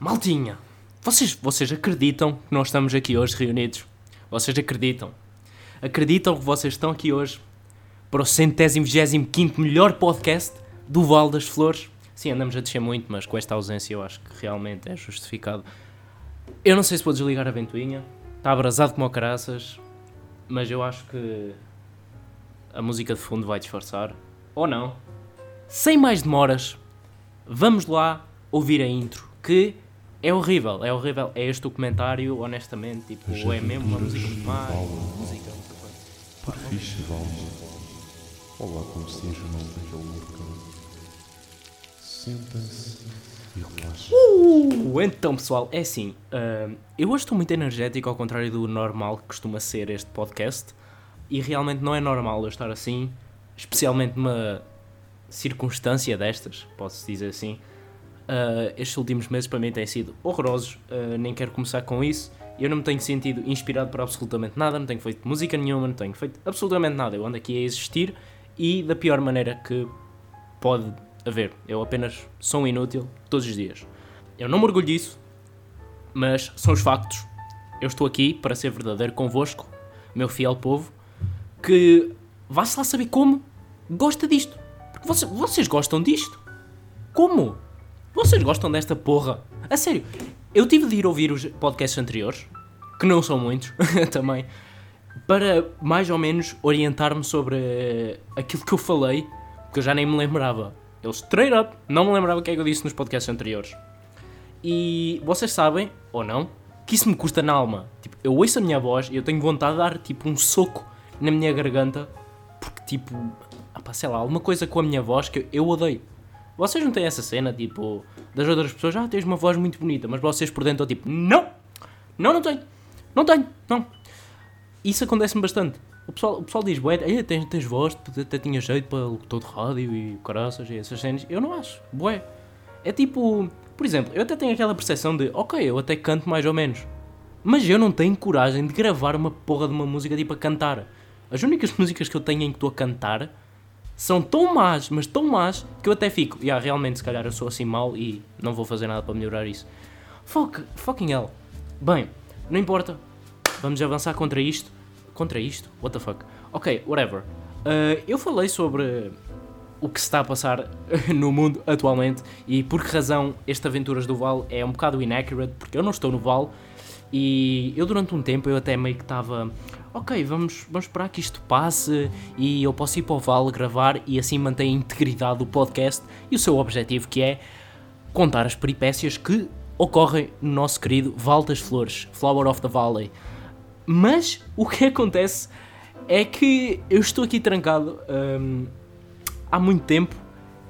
Maltinha, vocês, vocês acreditam que nós estamos aqui hoje reunidos? Vocês acreditam? Acreditam que vocês estão aqui hoje para o centésimo, vigésimo quinto melhor podcast do Val das Flores? Sim, andamos a descer muito, mas com esta ausência eu acho que realmente é justificado. Eu não sei se vou desligar a ventoinha, está abrasado como caraças, mas eu acho que a música de fundo vai disfarçar. Ou não. Sem mais demoras, vamos lá ouvir a intro, que é horrível, é horrível. É este documentário, honestamente, tipo, Já é mesmo uma música muito má. Música, não sei quanto. Fixe. Olá, como se diz o nome daquele. Senta-se e relaxa. Uh, então, pessoal, é assim. ah, eu hoje estou muito energético, ao contrário do normal que costuma ser este podcast. E realmente não é normal eu estar assim, especialmente numa circunstância destas, posso dizer assim. Ah, estes últimos meses para mim têm sido horrorosos, ah, nem quero começar com isso. Eu não me tenho sentido inspirado por absolutamente nada, não tenho feito música nenhuma, não tenho feito absolutamente nada. Eu ando aqui a existir e da pior maneira que pode haver. Eu apenas sou inútil todos os dias. Eu não me orgulho disso, mas são os factos. Eu estou aqui para ser verdadeiro convosco, meu fiel povo, que vá-se lá saber como gosta disto. Porque vocês, vocês gostam disto? Como? Vocês gostam desta porra? A sério, eu tive de ir ouvir os podcasts anteriores, que não são muitos também, para mais ou menos orientar-me sobre aquilo que eu falei, porque eu já nem me lembrava. Eu straight up não me lembrava o que é que eu disse nos podcasts anteriores. E vocês sabem, ou não, que isso me custa na alma. Tipo, eu ouço a minha voz e eu tenho vontade de dar tipo um soco na minha garganta, porque tipo, ah sei lá, alguma coisa com a minha voz que eu odeio. Vocês não têm essa cena, tipo, das outras pessoas, ah, tens uma voz muito bonita, mas vocês por dentro estão tipo, não, não, não tenho, não tenho, não. Isso acontece-me bastante. O pessoal, o pessoal diz, "Ei, tens, tens voz, até tinha jeito para locutor de rádio e caraças e essas cenas. Eu não acho, bué. É tipo, por exemplo, eu até tenho aquela percepção de, ok, eu até canto mais ou menos. Mas eu não tenho coragem de gravar uma porra de uma música tipo a cantar. As únicas músicas que eu tenho em que estou a cantar são tão más, mas tão más, que eu até fico, yeah, realmente se calhar eu sou assim mal e não vou fazer nada para melhorar isso. Fuck, fucking hell. Bem, não importa. Vamos avançar contra isto. Contra isto? What the fuck? Ok, whatever. Uh, eu falei sobre o que se está a passar no mundo atualmente e por que razão este Aventuras do Val é um bocado inaccurate, porque eu não estou no Val e eu durante um tempo eu até meio que estava ok, vamos, vamos esperar que isto passe e eu posso ir para o Val gravar e assim manter a integridade do podcast e o seu objetivo que é contar as peripécias que ocorrem no nosso querido Val das Flores, Flower of the Valley. Mas o que acontece é que eu estou aqui trancado hum, há muito tempo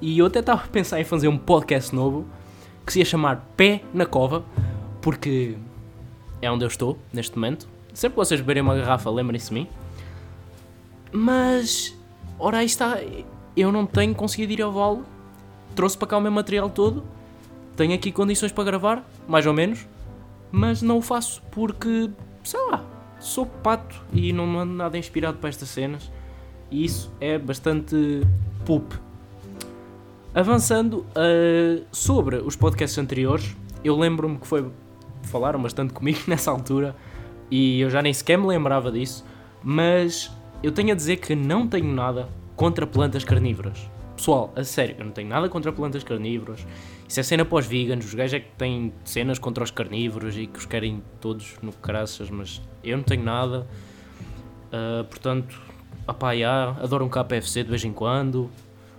e eu até estava a pensar em fazer um podcast novo que se ia chamar Pé na Cova, porque é onde eu estou neste momento. Sempre que vocês beberem uma garrafa, lembrem-se de mim. Mas, ora aí está, eu não tenho conseguido ir ao vale. Trouxe para cá o meu material todo. Tenho aqui condições para gravar, mais ou menos. Mas não o faço porque, sei lá, sou pato e não ando nada inspirado para estas cenas. E isso é bastante poop. Avançando uh, sobre os podcasts anteriores, eu lembro-me que foi. falaram bastante comigo nessa altura e eu já nem sequer me lembrava disso, mas eu tenho a dizer que não tenho nada contra plantas carnívoras. Pessoal, a sério, eu não tenho nada contra plantas carnívoras. Isso é cena os veganos, os gajos é que têm cenas contra os carnívoros e que os querem todos no caraças, mas eu não tenho nada. Uh, portanto, opá, já, adoro um KFC de vez em quando,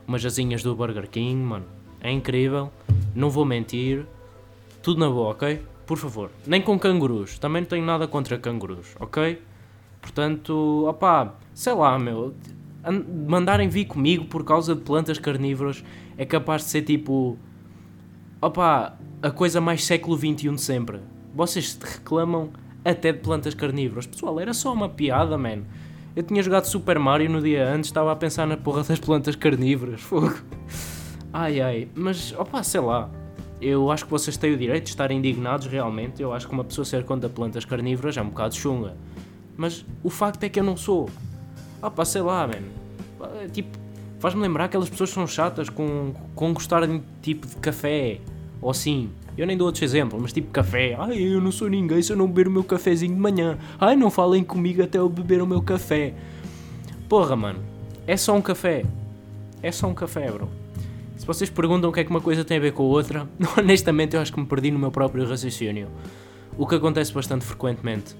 umas asinhas do Burger King, mano, é incrível, não vou mentir, tudo na boa, ok? Por favor, nem com cangurus, também não tenho nada contra cangurus, ok? Portanto, opá, sei lá, meu, an- mandarem vir comigo por causa de plantas carnívoras é capaz de ser tipo, opá, a coisa mais século XXI de sempre. Vocês reclamam até de plantas carnívoras. Pessoal, era só uma piada, man. Eu tinha jogado Super Mario no dia antes, estava a pensar na porra das plantas carnívoras. Fogo. Ai ai, mas opá, sei lá. Eu acho que vocês têm o direito de estar indignados realmente. Eu acho que uma pessoa ser contra plantas carnívoras é um bocado chunga. Mas o facto é que eu não sou. Opá, sei lá, man. Tipo, faz-me lembrar que aquelas pessoas que são chatas com, com gostar de tipo de café. ou sim, eu nem dou outros exemplos, mas tipo café. Ai, eu não sou ninguém se eu não beber o meu cafezinho de manhã. Ai, não falem comigo até eu beber o meu café. Porra, mano, é só um café. É só um café, bro. Se vocês perguntam o que é que uma coisa tem a ver com a outra, honestamente eu acho que me perdi no meu próprio raciocínio. O que acontece bastante frequentemente.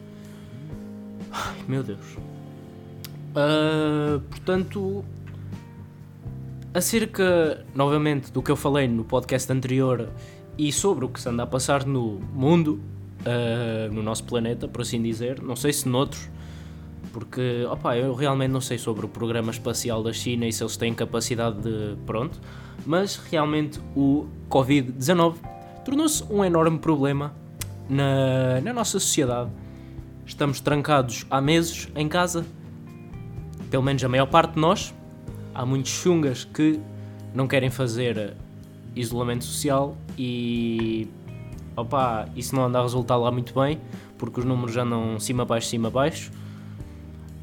Ai, meu Deus. Uh, portanto, acerca, novamente, do que eu falei no podcast anterior e sobre o que se anda a passar no mundo, uh, no nosso planeta, por assim dizer, não sei se noutros, porque opa, eu realmente não sei sobre o programa espacial da China e se eles têm capacidade de. pronto, mas realmente o Covid-19 tornou-se um enorme problema na, na nossa sociedade. Estamos trancados há meses em casa, pelo menos a maior parte de nós. Há muitos chungas que não querem fazer isolamento social e opa, isso não anda a resultar lá muito bem, porque os números andam cima baixo, cima baixo.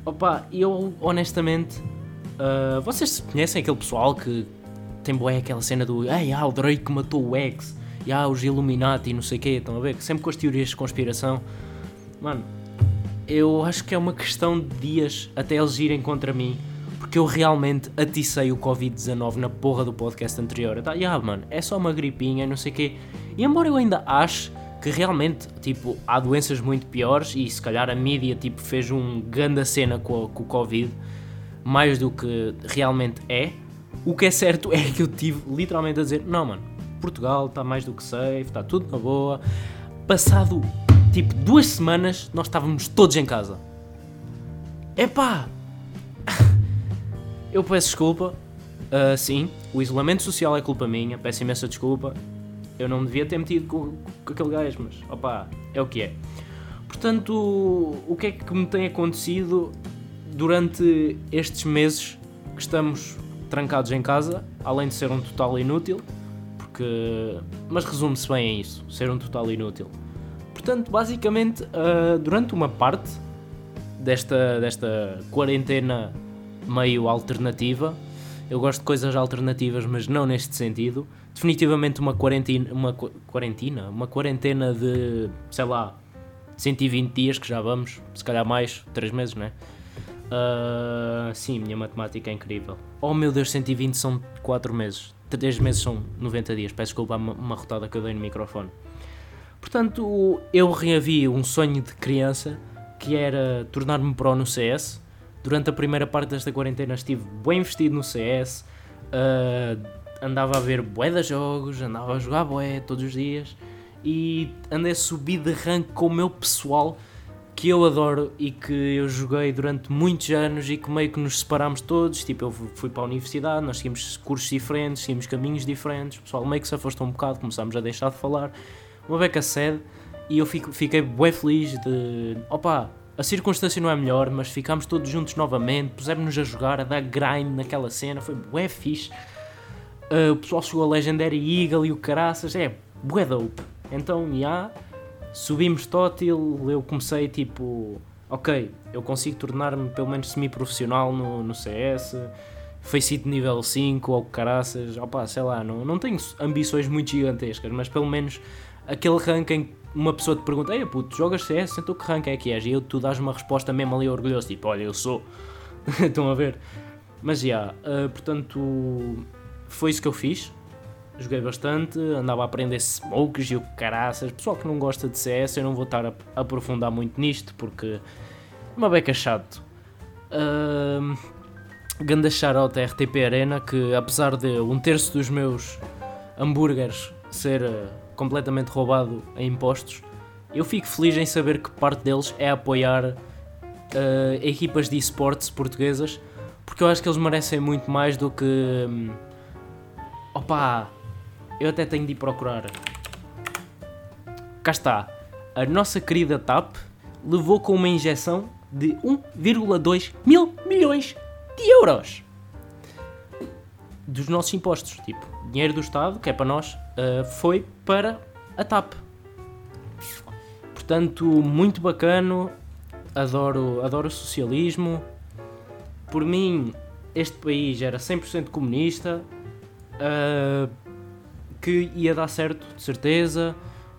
Opa, eu honestamente, uh, vocês conhecem aquele pessoal que tem boé aquela cena do Ei, ah, o Drake matou o X, e ah, os Illuminati e não sei o quê, estão a ver? Sempre com as teorias de conspiração. Mano, eu acho que é uma questão de dias até eles irem contra mim porque eu realmente aticei o Covid-19 na porra do podcast anterior. Tava, yeah, mano, é só uma gripinha, não sei o quê. E embora eu ainda ache que realmente, tipo, há doenças muito piores e se calhar a mídia, tipo, fez um grande cena com, com o Covid, mais do que realmente é, o que é certo é que eu tive literalmente a dizer, não, mano, Portugal está mais do que safe, está tudo na boa. Passado, tipo, duas semanas, nós estávamos todos em casa. Epá, eu peço desculpa. Uh, sim, o isolamento social é culpa minha. Peço imensa desculpa. Eu não devia ter metido com, com aquele gajo, mas opá, é o que é. Portanto, o que é que me tem acontecido durante estes meses que estamos trancados em casa, além de ser um total inútil, porque. Mas resume-se bem a isso, ser um total inútil. Portanto, basicamente, uh, durante uma parte desta, desta quarentena meio alternativa. Eu gosto de coisas alternativas, mas não neste sentido. Definitivamente uma quarentena, uma quarentena, uma quarentena de, sei lá, 120 dias que já vamos, se calhar mais, 3 meses, né? Uh, sim, minha matemática é incrível. Oh meu Deus, 120 são 4 meses. 3 meses são 90 dias. Peço desculpa uma, uma rotada que eu dei no microfone. Portanto, eu reavi um sonho de criança que era tornar-me pro no CS durante a primeira parte desta quarentena estive bem investido no CS, uh, andava a ver bué de jogos, andava a jogar bué todos os dias e andei a subir de rank com o meu pessoal que eu adoro e que eu joguei durante muitos anos e que meio que nos separámos todos, tipo eu fui para a universidade, nós seguimos cursos diferentes, seguimos caminhos diferentes, o pessoal meio que se afastou um bocado, começámos a deixar de falar, uma beca sede e eu fico, fiquei bué feliz de, opa, a circunstância não é melhor, mas ficámos todos juntos novamente, pusemos-nos a jogar, a dar grind naquela cena, foi bué fixe. Uh, o pessoal chegou a Legendary Eagle e o caraças, é bué dope. Então, já, yeah, subimos tótil, eu comecei tipo, ok, eu consigo tornar-me pelo menos semi-profissional no, no CS, Faceit nível 5 ou caraças, opa, sei lá, não, não tenho ambições muito gigantescas, mas pelo menos aquele rank em uma pessoa te pergunta, ei puto, jogas CS, então que rank é que és? E eu, tu dás uma resposta mesmo ali orgulhoso, tipo, olha, eu sou. Estão a ver? Mas já, yeah, uh, portanto, foi isso que eu fiz. Joguei bastante, andava a aprender smokes e o caraças. Pessoal que não gosta de CS, eu não vou estar a aprofundar muito nisto porque é uma beca chato. Uh, Ganda shoutout RTP Arena que apesar de um terço dos meus hambúrgueres ser uh, completamente roubado em impostos, eu fico feliz em saber que parte deles é apoiar uh, equipas de esportes portuguesas, porque eu acho que eles merecem muito mais do que. Um, opa! Eu até tenho de ir procurar. Cá está. A nossa querida TAP levou com uma injeção de 1,2 mil milhões de euros dos nossos impostos. Tipo, dinheiro do Estado, que é para nós, uh, foi para a TAP. Portanto, muito bacano. Adoro, adoro o socialismo. Por mim, este país era 100% comunista. Uh, que ia dar certo, de certeza.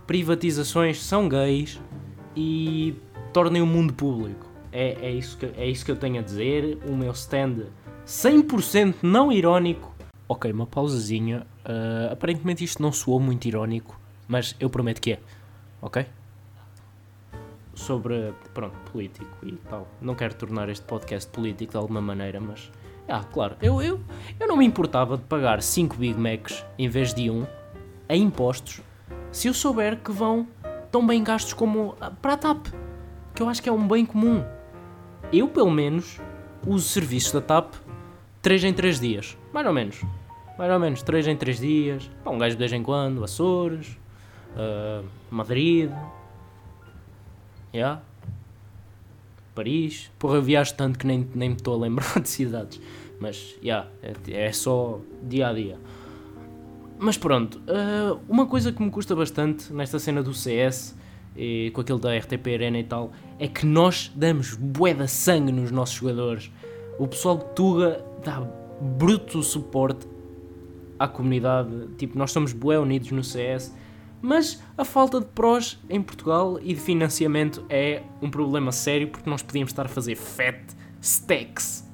Privatizações são gays e tornem o mundo público. É, é, isso que, é isso que eu tenho a dizer. O meu stand 100% não irónico. Ok, uma pausazinha. Uh, aparentemente isto não soou muito irónico, mas eu prometo que é. Ok? Sobre, pronto, político e tal. Não quero tornar este podcast político de alguma maneira, mas. Ah, claro, eu, eu, eu não me importava de pagar 5 Big Macs em vez de um a impostos se eu souber que vão tão bem gastos como para a TAP, que eu acho que é um bem comum. Eu, pelo menos, uso serviços da TAP 3 em 3 dias, mais ou menos. Mais ou menos 3 em 3 dias. Pá, um gajo de vez em quando, Açores, uh, Madrid, yeah. Paris. Porra, eu viajo tanto que nem, nem me estou a lembrar de cidades. Mas, yeah, é, é só dia a dia. Mas pronto, uh, uma coisa que me custa bastante nesta cena do CS e com aquele da RTP Arena e tal é que nós damos bué de sangue nos nossos jogadores. O pessoal de Tuga dá bruto suporte à comunidade. Tipo, nós somos bué unidos no CS, mas a falta de prós em Portugal e de financiamento é um problema sério porque nós podíamos estar a fazer fat stacks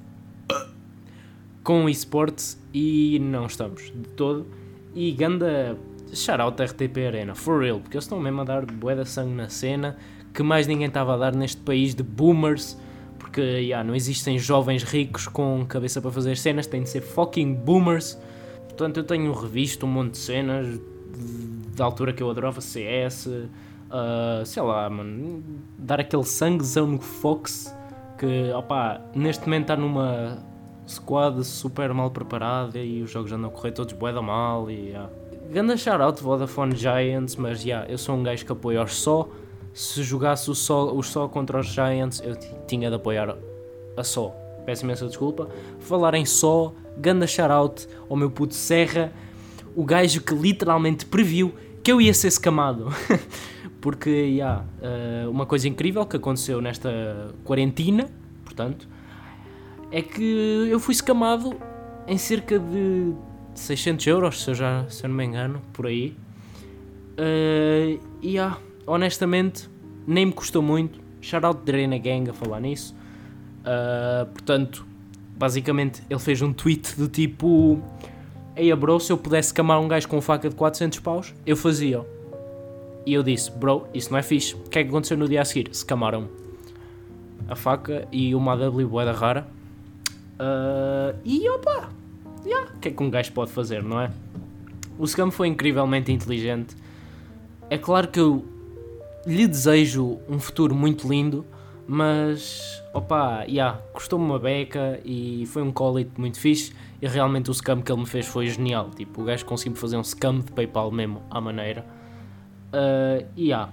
com esportes e não estamos de todo. E ganda shoutout RTP Arena, for real, porque eles estão mesmo a dar bué de sangue na cena que mais ninguém estava a dar neste país de boomers, porque yeah, não existem jovens ricos com cabeça para fazer cenas, têm de ser fucking boomers. Portanto, eu tenho revisto um monte de cenas da altura que eu adorava CS, uh, sei lá, mano, dar aquele sanguezão no Fox que, opá, neste momento está numa squad super mal preparada e os jogos andam a correr todos bué da mal e yeah. Ganda shoutout Vodafone Giants, mas yeah, eu sou um gajo que apoia os só. Se jogasse o só, os só contra os Giants, eu tinha de apoiar a só. Peço imensa desculpa. Falar em só, ganda shoutout ao meu puto Serra, o gajo que literalmente previu que eu ia ser escamado. Porque, yeah, uh, uma coisa incrível que aconteceu nesta quarentena, portanto, é que eu fui escamado em cerca de 600 euros, se eu, já, se eu não me engano, por aí. Uh, e yeah, honestamente, nem me custou muito. Shoutout Drena Gang a falar nisso. Uh, portanto, basicamente, ele fez um tweet do tipo: Ei, bro, se eu pudesse camar um gajo com faca de 400 paus, eu fazia. E eu disse: Bro, isso não é fixe. O que é que aconteceu no dia a seguir? Se camaram a faca e uma AW rara. Uh, e opa, yeah, o que é que um gajo pode fazer, não é? O Scam foi incrivelmente inteligente. É claro que eu lhe desejo um futuro muito lindo, mas opa, yeah, custou-me uma beca e foi um call muito fixe. E realmente o scam que ele me fez foi genial. Tipo, o gajo conseguiu fazer um scam de PayPal mesmo, à maneira. Uh, e yeah.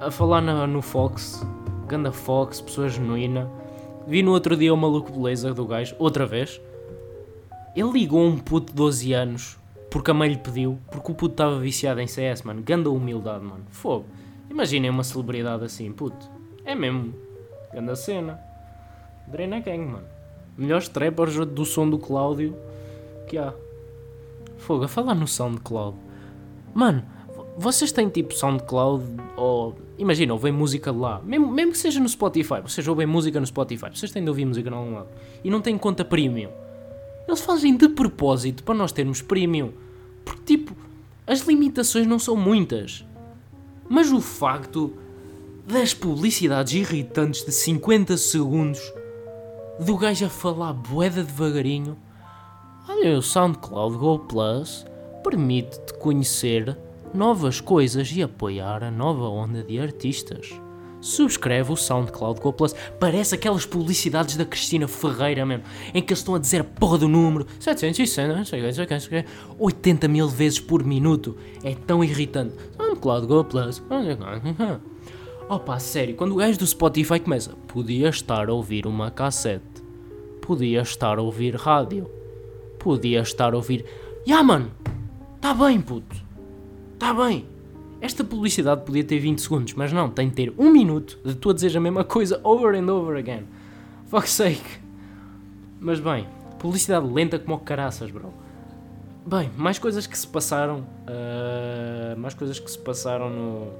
A falar na, no Fox, Ganda Fox, pessoa genuína. Vi no outro dia o maluco beleza do gajo, outra vez. Ele ligou um puto de 12 anos porque a mãe lhe pediu, porque o puto estava viciado em CS, mano. Ganda humildade, mano. Fogo. Imaginem uma celebridade assim, puto. É mesmo. Ganda cena. Drena Gang, mano. Melhores trappers do som do Cláudio que há. Fogo, a falar no SoundCloud. Mano, vocês têm tipo SoundCloud ou. Imagina, ouvem música lá. Mesmo, mesmo que seja no Spotify, vocês ouvem música no Spotify. Vocês têm de ouvir música no lado. E não têm conta premium eles fazem de propósito para nós termos premium. Porque, tipo, as limitações não são muitas. Mas o facto das publicidades irritantes de 50 segundos do gajo a falar boeda devagarinho. Olha, o SoundCloud Go Plus permite-te conhecer novas coisas e apoiar a nova onda de artistas subscreve o SoundCloud Go Plus. Parece aquelas publicidades da Cristina Ferreira mesmo, em que eles estão a dizer a porra do número 760, 80 mil vezes por minuto. É tão irritante. SoundCloud Go Plus. Opa, sério, quando o gajo do Spotify começa, podia estar a ouvir uma cassete, podia estar a ouvir rádio, podia estar a ouvir. Ya, yeah, mano, tá bem, puto, tá bem. Esta publicidade podia ter 20 segundos, mas não, tem de ter um minuto de tu a dizer a mesma coisa over and over again. Fuck's sake. Mas bem, publicidade lenta como caraças, bro. bem, mais coisas que se passaram. Uh, mais coisas que se passaram no,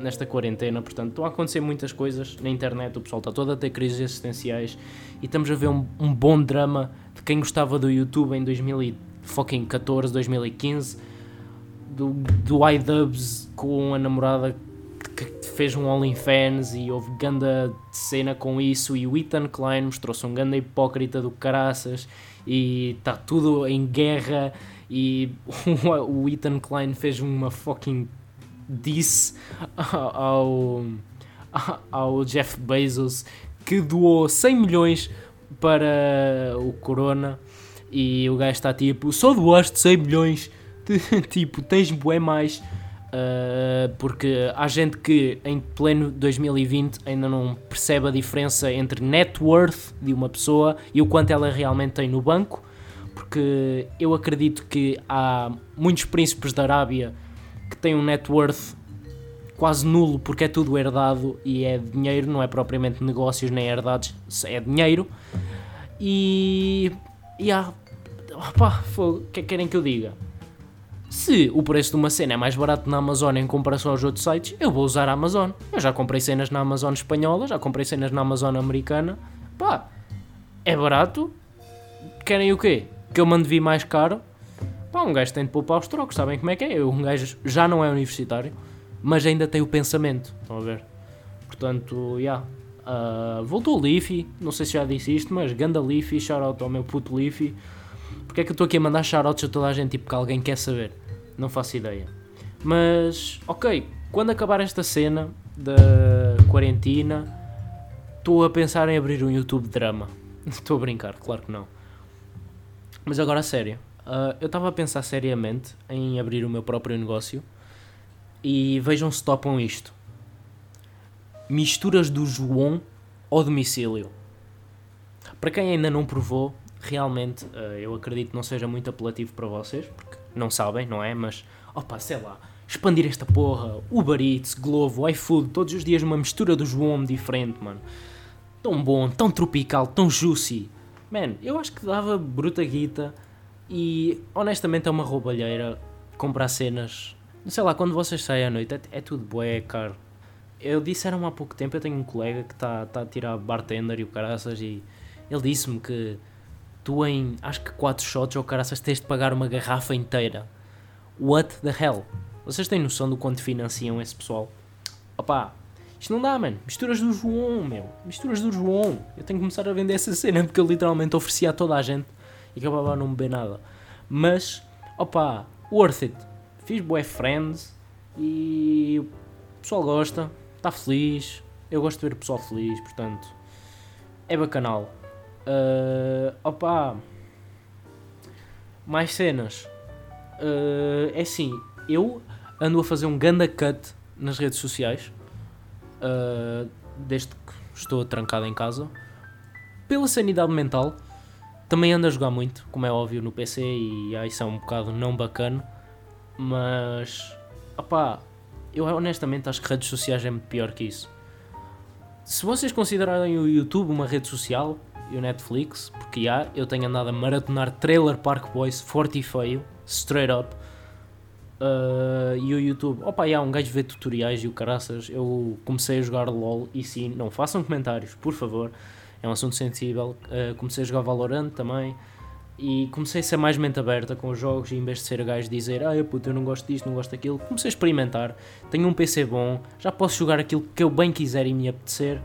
nesta quarentena. Portanto, estão a acontecer muitas coisas na internet. O pessoal está todo a ter crises existenciais. E estamos a ver um, um bom drama de quem gostava do YouTube em 2014, 2015. Do, do iDubbbz com a namorada que fez um OnlyFans e houve ganda cena com isso. E o Ethan Klein mostrou-se um ganda hipócrita do caraças e está tudo em guerra e o Ethan Klein fez uma fucking diss ao, ao Jeff Bezos que doou 100 milhões para o Corona e o gajo está tipo, só doaste 100 milhões, tipo, tens bué mais Uh, porque há gente que em pleno 2020 ainda não percebe a diferença entre net worth de uma pessoa e o quanto ela realmente tem no banco. Porque eu acredito que há muitos príncipes da Arábia que têm um net worth quase nulo porque é tudo herdado e é dinheiro, não é propriamente negócios nem herdades, é dinheiro. E. E há. O que é que querem que eu diga? Se o preço de uma cena é mais barato na Amazon em comparação aos outros sites, eu vou usar a Amazon. Eu já comprei cenas na Amazon espanhola, já comprei cenas na Amazon americana. Pá, é barato. Querem o quê? Que eu mando vir mais caro? Pá, um gajo tem de poupar os trocos, sabem como é que é? Eu, um gajo já não é universitário, mas ainda tem o pensamento. Estão a ver? Portanto, já. Yeah. Uh, voltou o Leafy, não sei se já disse isto, mas ganda Leafy, shout out ao meu puto Leafy. Porque é que eu estou aqui a mandar shoutouts a toda a gente, tipo, que alguém quer saber? Não faço ideia. Mas, ok, quando acabar esta cena da quarentena, estou a pensar em abrir um YouTube drama. Estou a brincar, claro que não. Mas agora a sério. Uh, eu estava a pensar seriamente em abrir o meu próprio negócio e vejam se topam isto. Misturas do João ao domicílio. Para quem ainda não provou, realmente uh, eu acredito que não seja muito apelativo para vocês, porque não sabem, não é? Mas, opa, sei lá, expandir esta porra, Uber Eats, Glovo, iFood, todos os dias uma mistura do João diferente, mano. Tão bom, tão tropical, tão juicy. Man, eu acho que dava bruta guita e honestamente é uma roubalheira comprar cenas. Sei lá, quando vocês saem à noite é, é tudo bué, caro. Eu disseram há pouco tempo, eu tenho um colega que está tá a tirar bartender e o caraças e ele disse-me que tu em acho que 4 shots ou caraças tens de pagar uma garrafa inteira. What the hell? Vocês têm noção do quanto financiam esse pessoal? Opa, isto não dá, mano. Misturas do João, meu. Misturas do João. Eu tenho que começar a vender essa cena porque eu literalmente oferecia a toda a gente e acabava a não beber nada. Mas, opa, worth it. Fiz boé friends e o pessoal gosta, está feliz. Eu gosto de ver o pessoal feliz, portanto, é bacanal. Uh, opa, mais cenas. Uh, é assim, eu ando a fazer um ganda cut nas redes sociais uh, desde que estou trancado em casa. Pela sanidade mental, também ando a jogar muito, como é óbvio, no PC e aí são um bocado não bacana. Mas, opá, eu honestamente acho que redes sociais é muito pior que isso. Se vocês considerarem o YouTube uma rede social, e o Netflix, porque já eu tenho andado a maratonar Trailer Park Boys forte e feio, straight up. Uh, e o YouTube, opa, já um gajo vê tutoriais e o caraças. Eu comecei a jogar LOL e sim, não façam comentários, por favor, é um assunto sensível. Uh, comecei a jogar Valorant também e comecei a ser mais mente aberta com os jogos e em vez de ser gajo dizer ah puto, eu não gosto disto, não gosto daquilo, comecei a experimentar. Tenho um PC bom, já posso jogar aquilo que eu bem quiser e me apetecer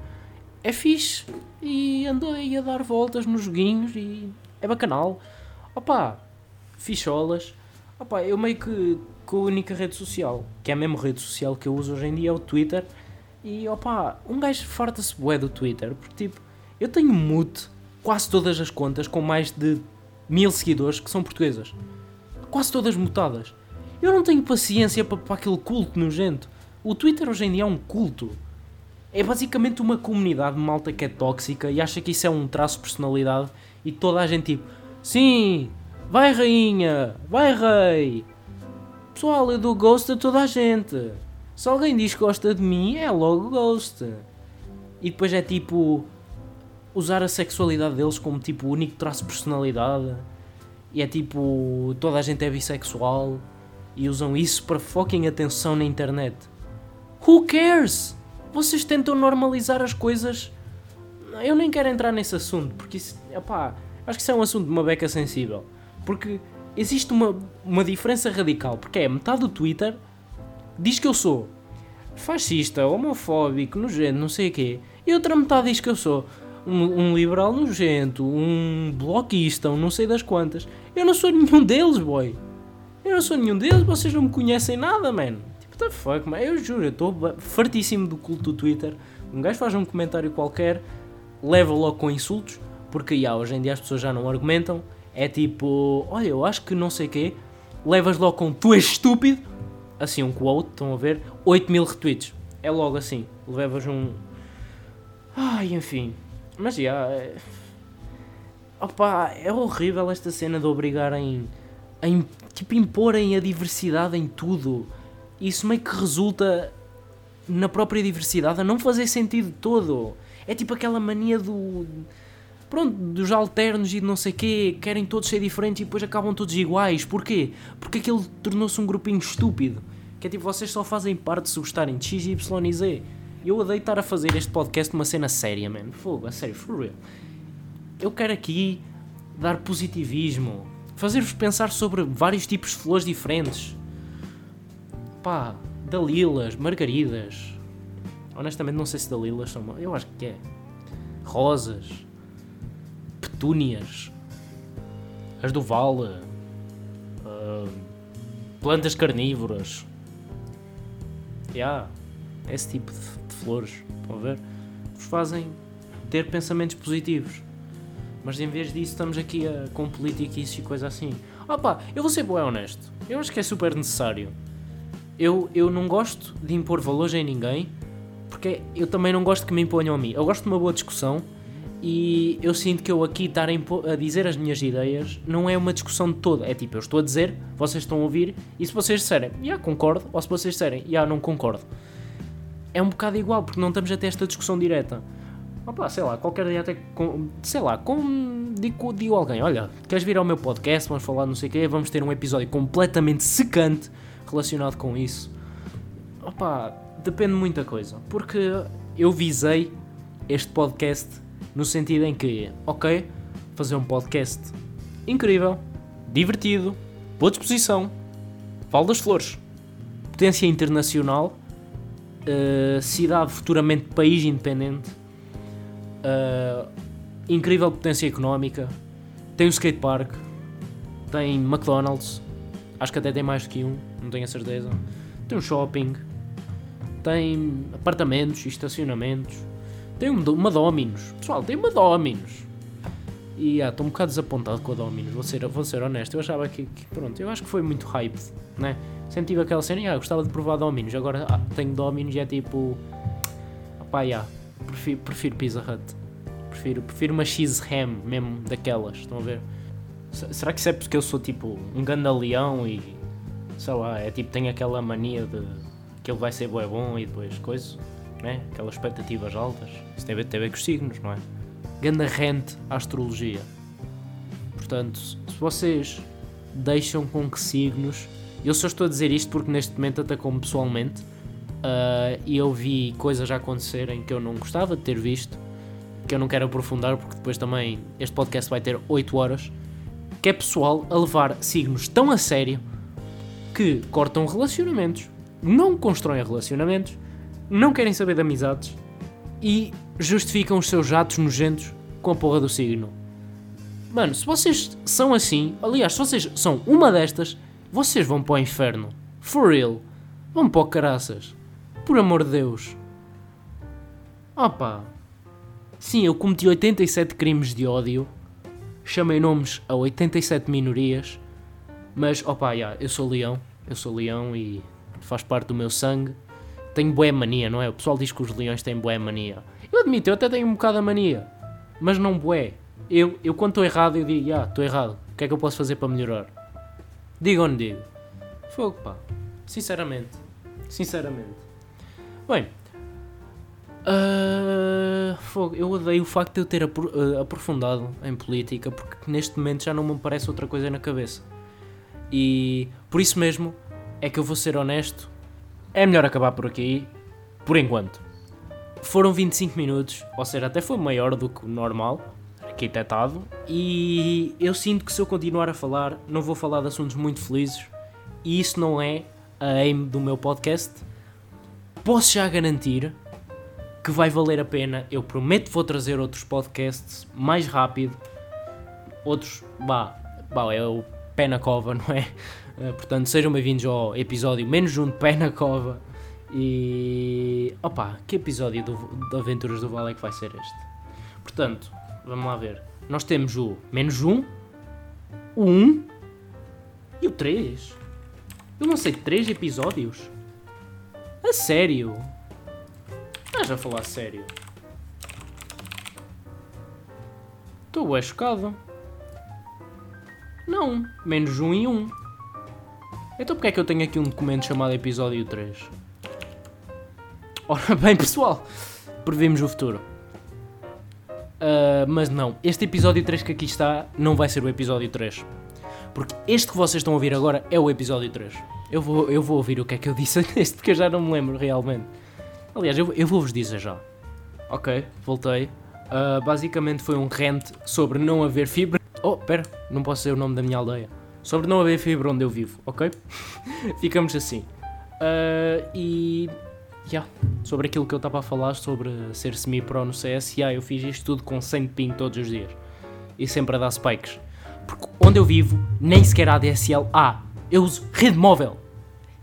é fixe e andei a dar voltas nos joguinhos e é bacanal. Opa, ficholas. Opa, eu meio que com a única rede social, que é a mesma rede social que eu uso hoje em dia, é o Twitter. E opa, um gajo farta-se bué do Twitter, porque tipo, eu tenho mute quase todas as contas com mais de mil seguidores que são portuguesas. Quase todas mutadas. Eu não tenho paciência para, para aquele culto nojento. O Twitter hoje em dia é um culto é basicamente uma comunidade de malta que é tóxica e acha que isso é um traço de personalidade e toda a gente tipo, sim, vai rainha, vai rei. Pessoal, eu dou ghost a toda a gente. Se alguém diz que gosta de mim, é logo ghost. E depois é tipo usar a sexualidade deles como tipo único traço de personalidade. e é tipo, toda a gente é bissexual e usam isso para fucking atenção na internet. Who cares? Vocês tentam normalizar as coisas. Eu nem quero entrar nesse assunto, porque isso, epá, acho que isso é um assunto de uma beca sensível. Porque existe uma, uma diferença radical, porque é metade do Twitter diz que eu sou fascista, homofóbico, nojento, não sei o quê, e outra metade diz que eu sou um, um, liberal nojento, um bloquista, um não sei das quantas. Eu não sou nenhum deles, boy. Eu não sou nenhum deles, vocês não me conhecem nada, man. Tipo, the fuck, man. Eu juro, eu estou fartíssimo do culto do Twitter. Um gajo faz um comentário qualquer, leva logo com insultos, porque já, hoje em dia as pessoas já não argumentam. É tipo, olha, eu acho que não sei quê, levas logo com tu és estúpido, assim um quote, estão a ver, 8 mil retweets. É logo assim, levas um. Ai, enfim. Mas já. É... Opa, é horrível esta cena de obrigarem a tipo, imporem a diversidade em tudo. Isso meio que resulta na própria diversidade a não fazer sentido todo. É tipo aquela mania do. Pronto, dos alternos e de não sei quê, querem todos ser diferentes e depois acabam todos iguais. Porquê? Porque aquele tornou-se um grupinho estúpido. Que é tipo, vocês só fazem parte se gostarem de X, Y e Z. Eu odeio estar a fazer este podcast uma cena séria, man. Fogo, a sério, for real. Eu quero aqui dar positivismo, fazer-vos pensar sobre vários tipos de flores diferentes. Pá, dalilas, margaridas. Honestamente, não sei se dalilas são. Eu acho que é. Rosas, petúnias, as do Vale, uh, plantas carnívoras. Yeah, esse tipo de flores, estão a ver? Vos fazem ter pensamentos positivos. Mas em vez disso estamos aqui a, com politiquices e coisa assim. Pá, eu vou ser bem honesto. Eu acho que é super necessário. Eu, eu não gosto de impor valores em ninguém, porque eu também não gosto que me imponham a mim. Eu gosto de uma boa discussão e eu sinto que eu aqui estar a, a dizer as minhas ideias não é uma discussão de toda. É tipo, eu estou a dizer, vocês estão a ouvir, e se vocês disserem, já yeah, concordo, ou se vocês disserem, já yeah, não concordo é um bocado igual, porque não estamos a ter esta discussão direta. Opa, sei lá, qualquer dia até, com, sei lá, com, digo, digo alguém, olha, queres vir ao meu podcast, vamos falar não sei o quê, vamos ter um episódio completamente secante relacionado com isso. Opa, depende de muita coisa, porque eu visei este podcast no sentido em que, ok, fazer um podcast incrível, divertido, boa disposição, Val das Flores, potência internacional uh, cidade futuramente país independente, uh, incrível potência económica, tem um skatepark, tem McDonald's, acho que até tem mais do que um, não tenho a certeza, tem um shopping, tem apartamentos e estacionamentos, tem uma Dominos, pessoal, tem uma Dominos. E ah, estou um bocado desapontado com a Dominos, vou ser, vou ser honesto. Eu achava que, que, pronto, eu acho que foi muito hype, né? Tive aquela cena, ah, gostava de provar Dominos, agora ah, tenho Dominos e é tipo. Pá, yeah, prefiro, prefiro Pizza Hut. Prefiro, prefiro uma cheese ham mesmo daquelas, estão a ver? Será que isso é porque eu sou tipo um gandaleão e. sei lá, é tipo, tenho aquela mania de que ele vai ser bom, bom e depois coisa, né? Aquelas expectativas altas. Isso tem a ver, tem a ver com os signos, não é? Ganda rente à astrologia. Portanto, se vocês deixam com que signos eu só estou a dizer isto porque neste momento atacou-me pessoalmente uh, e eu vi coisas a acontecerem que eu não gostava de ter visto, que eu não quero aprofundar porque depois também este podcast vai ter 8 horas, que é pessoal a levar signos tão a sério que cortam relacionamentos, não constroem relacionamentos, não querem saber de amizades e justificam os seus atos nojentos com a porra do signo. Mano, se vocês são assim, aliás, se vocês são uma destas, vocês vão para o inferno. For real. Vão para o caraças. Por amor de Deus. Opa. Sim, eu cometi 87 crimes de ódio. Chamei nomes a 87 minorias. Mas, opa, yeah, eu sou leão. Eu sou leão e faz parte do meu sangue. Tenho boé mania, não é? O pessoal diz que os leões têm boé mania. Eu admito, eu até tenho um bocado a mania. Mas não boé. Eu, eu quando estou errado, eu digo, ah, estou errado. O que é que eu posso fazer para melhorar? Digo ou não digo? Fogo, pá. Sinceramente. Sinceramente. Bem. Uh... Fogo, eu odeio o facto de eu ter uh, aprofundado em política porque neste momento já não me aparece outra coisa na cabeça. E por isso mesmo é que eu vou ser honesto, é melhor acabar por aqui, por enquanto. Foram 25 minutos, ou seja, até foi maior do que o normal, arquitetado, e eu sinto que se eu continuar a falar, não vou falar de assuntos muito felizes, e isso não é a aim do meu podcast. Posso já garantir que vai valer a pena. Eu prometo vou trazer outros podcasts mais rápido. Outros, bah, bah é o pé na cova, não é? Uh, portanto, sejam bem-vindos ao episódio menos um de pé na cova. E. opa, que episódio do, de Aventuras do Vale é que vai ser este? Portanto, vamos lá ver. Nós temos o menos um, o 1 um, e o 3. Eu não sei, 3 episódios? A sério? Estás a falar sério? Estou bem chocado. Não, menos um e um. Então porque é que eu tenho aqui um documento chamado episódio 3? Ora bem pessoal, previmos o futuro. Uh, mas não, este episódio 3 que aqui está não vai ser o episódio 3. Porque este que vocês estão a ouvir agora é o episódio 3. Eu vou, eu vou ouvir o que é que eu disse neste, porque eu já não me lembro realmente. Aliás, eu, eu vou-vos dizer já. Ok, voltei. Uh, basicamente foi um rant sobre não haver fibra. Oh, pera, não posso dizer o nome da minha aldeia. Sobre não haver fibra onde eu vivo, ok? Ficamos assim. Uh, e. Yeah, sobre aquilo que eu estava a falar, sobre ser semi-pro no CS, yeah, eu fiz isto tudo com 100 ping todos os dias. E sempre a dar spikes. Porque onde eu vivo, nem sequer há DSL há. Eu uso rede móvel.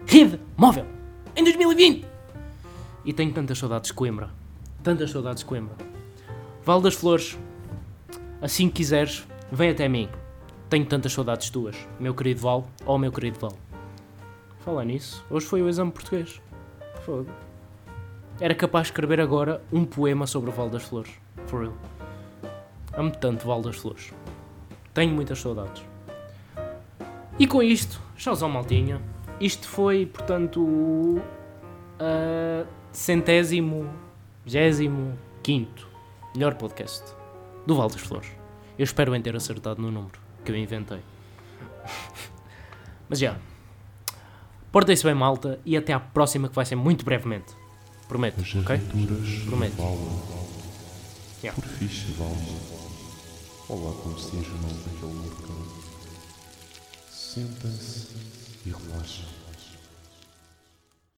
Rede móvel. Em 2020. E tenho tantas saudades de Coimbra. Tantas saudades de Coimbra. Val das Flores, assim que quiseres, vem até mim. Tenho tantas saudades tuas, meu querido Val, ou meu querido Val. Falar nisso, hoje foi o exame português. Fogo. Era capaz de escrever agora um poema sobre o Val das Flores. For real. Amo tanto Val das Flores. Tenho muitas saudades. E com isto, tchauzão maltinha. Isto foi, portanto, o uh, centésimo, vigésimo, quinto melhor podcast do Val das Flores. Eu espero em ter acertado no número que eu inventei. Mas já. Portem-se bem, malta, e até à próxima, que vai ser muito brevemente. Prometo, As ok? Prometo. Yeah. Por fixe, Val. Olá, como se enjoam naquele mercado. Sentem-se e relaxem.